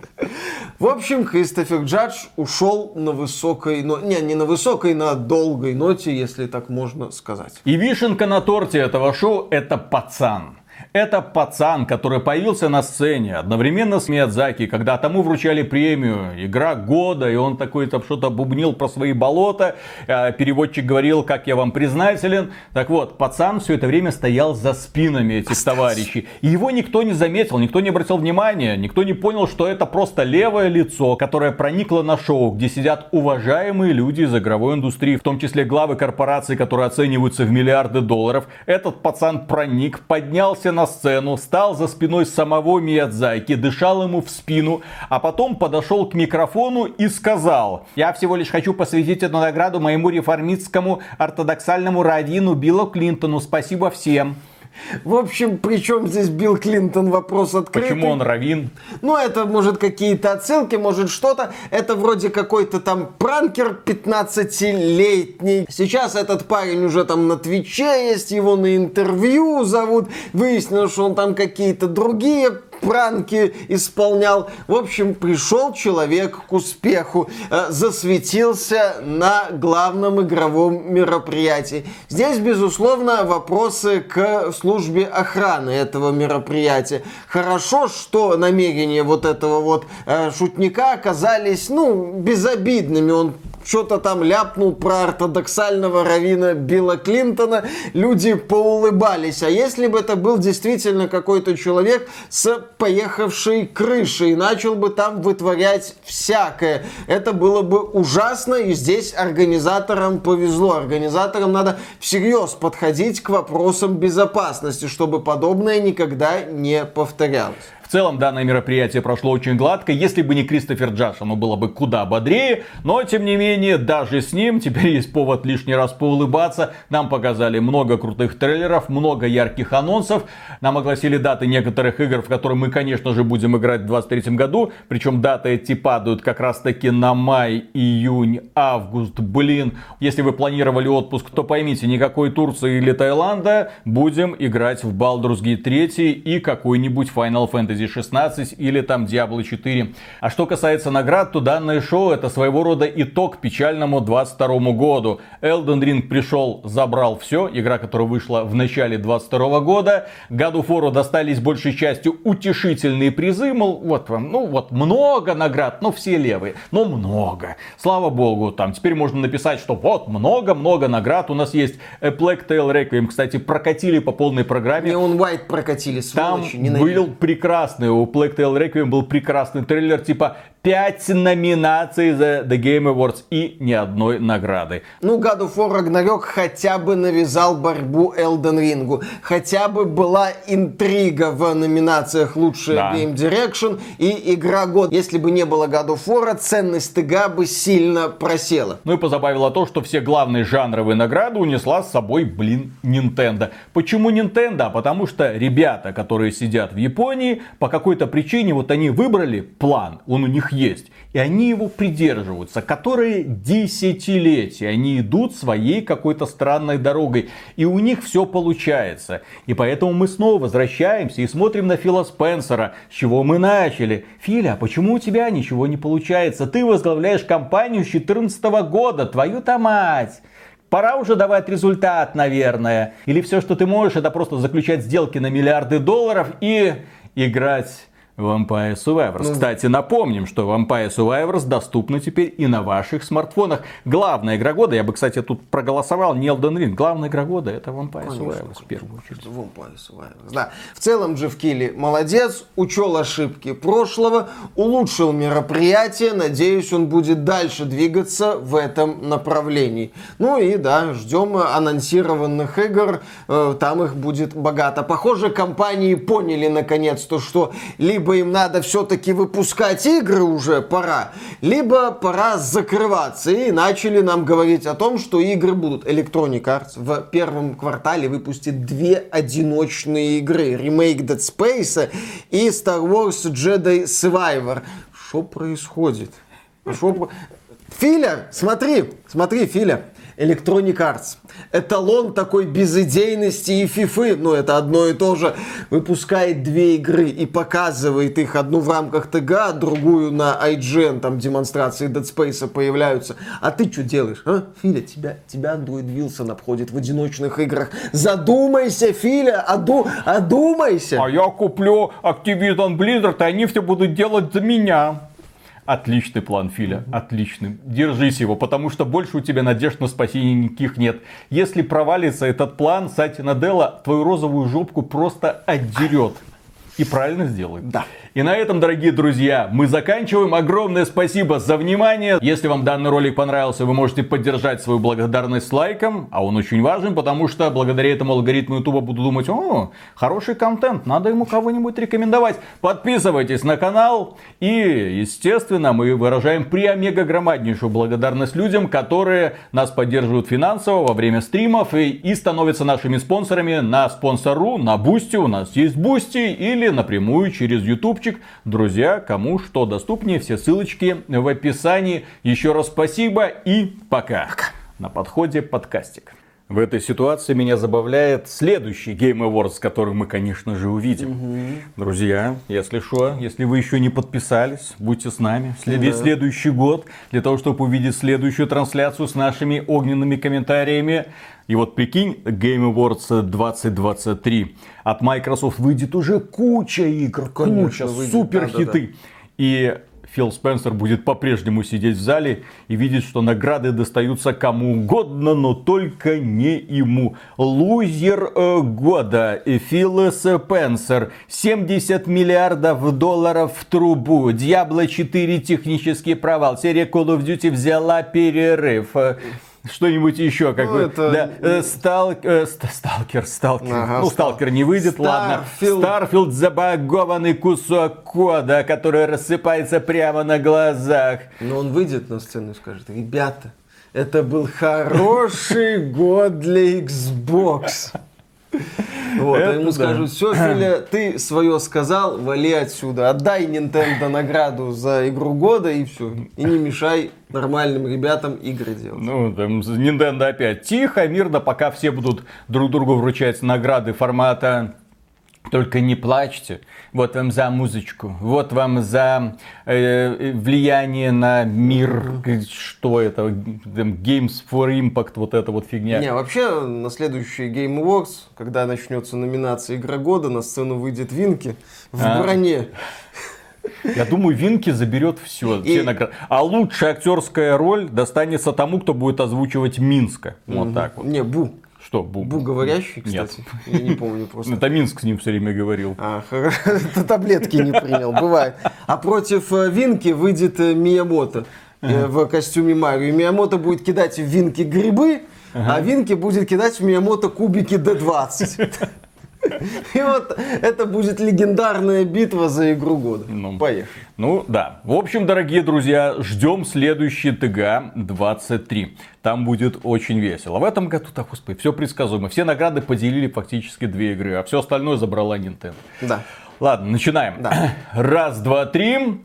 В общем, Кристофер Джадж ушел на высокой, но не, не на высокой, на долгой ноте, если так можно сказать. И вишенка на торте этого шоу это пацан. Это пацан, который появился на сцене одновременно с Миядзаки, когда тому вручали премию «Игра года», и он такой там что-то бубнил про свои болота. А переводчик говорил, как я вам признателен. Так вот, пацан все это время стоял за спинами этих Остался. товарищей. И его никто не заметил, никто не обратил внимания, никто не понял, что это просто левое лицо, которое проникло на шоу, где сидят уважаемые люди из игровой индустрии, в том числе главы корпораций, которые оцениваются в миллиарды долларов. Этот пацан проник, поднялся на сцену, стал за спиной самого Миядзаки, дышал ему в спину, а потом подошел к микрофону и сказал, я всего лишь хочу посвятить эту награду моему реформистскому ортодоксальному раввину Биллу Клинтону. Спасибо всем. В общем, причем здесь Билл Клинтон вопрос открытый. Почему он равин? Ну, это может какие-то отсылки, может что-то. Это вроде какой-то там пранкер 15-летний. Сейчас этот парень уже там на Твиче есть, его на интервью зовут. Выяснилось, что он там какие-то другие пранки исполнял. В общем, пришел человек к успеху, э, засветился на главном игровом мероприятии. Здесь, безусловно, вопросы к службе охраны этого мероприятия. Хорошо, что намерения вот этого вот э, шутника оказались, ну, безобидными. Он что-то там ляпнул про ортодоксального равина Билла Клинтона, люди поулыбались. А если бы это был действительно какой-то человек с поехавшей крышей, начал бы там вытворять всякое, это было бы ужасно, и здесь организаторам повезло. Организаторам надо всерьез подходить к вопросам безопасности, чтобы подобное никогда не повторялось. В целом данное мероприятие прошло очень гладко. Если бы не Кристофер Джаш, оно было бы куда бодрее. Но тем не менее, даже с ним теперь есть повод лишний раз поулыбаться. Нам показали много крутых трейлеров, много ярких анонсов. Нам огласили даты некоторых игр, в которые мы, конечно же, будем играть в 2023 году. Причем даты эти падают как раз таки на май, июнь, август. Блин, если вы планировали отпуск, то поймите, никакой Турции или Таиланда. Будем играть в Baldur's Gate 3 и какой-нибудь Final Fantasy Fantasy 16 или там Diablo 4. А что касается наград, то данное шоу это своего рода итог печальному 22 году. Elden Ring пришел, забрал все, игра, которая вышла в начале 22 года. Of War достались большей частью утешительные призы, мол, вот вам, ну вот много наград, но все левые, но много. Слава богу, там теперь можно написать, что вот много-много наград у нас есть. A Plague Tale Requiem, кстати, прокатили по полной программе. Neon White прокатили, сволочи, Там был прекрасный прекрасный, у Plague Tale Requiem был прекрасный трейлер, типа 5 номинаций за The Game Awards и ни одной награды. Ну, God of War Ragnarok хотя бы навязал борьбу Elden Ring. Хотя бы была интрига в номинациях лучшая да. Game Direction и игра год. Если бы не было God of War, ценность ТГ бы сильно просела. Ну и позабавило то, что все главные жанровые награды унесла с собой, блин, Nintendo. Почему Nintendo? Потому что ребята, которые сидят в Японии, по какой-то причине вот они выбрали план, он у них есть. И они его придерживаются, которые десятилетия. Они идут своей какой-то странной дорогой. И у них все получается. И поэтому мы снова возвращаемся и смотрим на Фила Спенсера, с чего мы начали. Филя, а почему у тебя ничего не получается? Ты возглавляешь компанию с 2014 года, твою-то мать! Пора уже давать результат, наверное. Или все, что ты можешь, это просто заключать сделки на миллиарды долларов и играть Vampire Survivors. Ну... Кстати, напомним, что Vampire Survivors доступна теперь и на ваших смартфонах. Главная игра года, я бы, кстати, тут проголосовал, не Elden Ring, главная игра года это Vampire Конечно, Survivors в первую очередь. Vampire Survivors, да. В целом Джефф Килли молодец, учел ошибки прошлого, улучшил мероприятие, надеюсь, он будет дальше двигаться в этом направлении. Ну и да, ждем анонсированных игр, э, там их будет богато. Похоже, компании поняли наконец-то, что либо либо им надо все-таки выпускать игры уже пора, либо пора закрываться. И начали нам говорить о том, что игры будут. Electronic Arts в первом квартале выпустит две одиночные игры. Ремейк Dead Space и Star Wars Jedi Survivor. Что происходит? Шо... Филя, смотри, смотри, Филя. Electronic Arts. Эталон такой безыдейности и фифы, но это одно и то же, выпускает две игры и показывает их, одну в рамках ТГ, другую на IGN, там демонстрации Dead Space появляются. А ты что делаешь, а? Филя, тебя, тебя Android Wilson обходит в одиночных играх. Задумайся, Филя, оду, одумайся. А я куплю Activision Blizzard, и они все будут делать за меня. Отличный план, Филя, отличный. Держись его, потому что больше у тебя надежд на спасение никаких нет. Если провалится этот план, Сати Наделла твою розовую жопку просто отдерет. И правильно сделает. Да. И на этом, дорогие друзья, мы заканчиваем. Огромное спасибо за внимание. Если вам данный ролик понравился, вы можете поддержать свою благодарность лайком. А он очень важен, потому что благодаря этому алгоритму YouTube буду думать, о, хороший контент, надо ему кого-нибудь рекомендовать. Подписывайтесь на канал. И, естественно, мы выражаем преомега громаднейшую благодарность людям, которые нас поддерживают финансово во время стримов и, и становятся нашими спонсорами на спонсору, на Boosty. У нас есть Boosty или напрямую через YouTube ютубчик. Друзья, кому что доступнее, все ссылочки в описании. Еще раз спасибо и пока. На подходе подкастик. В этой ситуации меня забавляет следующий Game Awards, который мы, конечно же, увидим. Угу. Друзья, если что, если вы еще не подписались, будьте с нами след... да. следующий год, для того, чтобы увидеть следующую трансляцию с нашими огненными комментариями. И вот прикинь, Game Awards 2023 от Microsoft выйдет уже куча игр, Конечно, куча, супер хиты. Да, да, да. И Фил Спенсер будет по-прежнему сидеть в зале и видеть, что награды достаются кому угодно, но только не ему. Лузер э, года Фил Спенсер. 70 миллиардов долларов в трубу. Diablo 4 технический провал. Серия Call of Duty взяла перерыв что-нибудь еще, как ну, бы, это... да, э, стал, э, сталкер, сталкер, ага, ну, Stalker не выйдет, Starfield. ладно, Starfield забагованный кусок кода, который рассыпается прямо на глазах. Но он выйдет на сцену и скажет, ребята, это был хороший год для Xbox. Вот, а ему да. скажут, все, Филя, ты свое сказал, вали отсюда, отдай Nintendo награду за игру года и все. И не мешай нормальным ребятам игры делать. Ну, там Nintendo опять тихо, мирно, пока все будут друг другу вручать награды формата только не плачьте. Вот вам за музычку, вот вам за э, влияние на мир. Что это? Games for Impact, вот эта вот фигня. Не, вообще на следующий Game Awards, когда начнется номинация Игра года, на сцену выйдет Винки в а? броне. Я думаю, Винки заберет все, и... все награды. А лучшая актерская роль достанется тому, кто будет озвучивать Минска. Вот так вот. Не, Бу. Что, Бу? Бу говорящий, кстати? Нет. Я не помню просто. Это Минск с ним все время говорил. А, таблетки не принял, бывает. А против э, Винки выйдет э, Миямото э, в костюме Марио. Миямото будет кидать в Винки грибы, а Винки будет кидать в Миямото кубики D20. И вот это будет легендарная битва за игру года. Ну, Поехали. Ну да. В общем, дорогие друзья, ждем следующий ТГ 23. Там будет очень весело. В этом году, так, господи, все предсказуемо. Все награды поделили фактически две игры, а все остальное забрала Nintendo. Да. Ладно, начинаем. Да. Раз, два, три.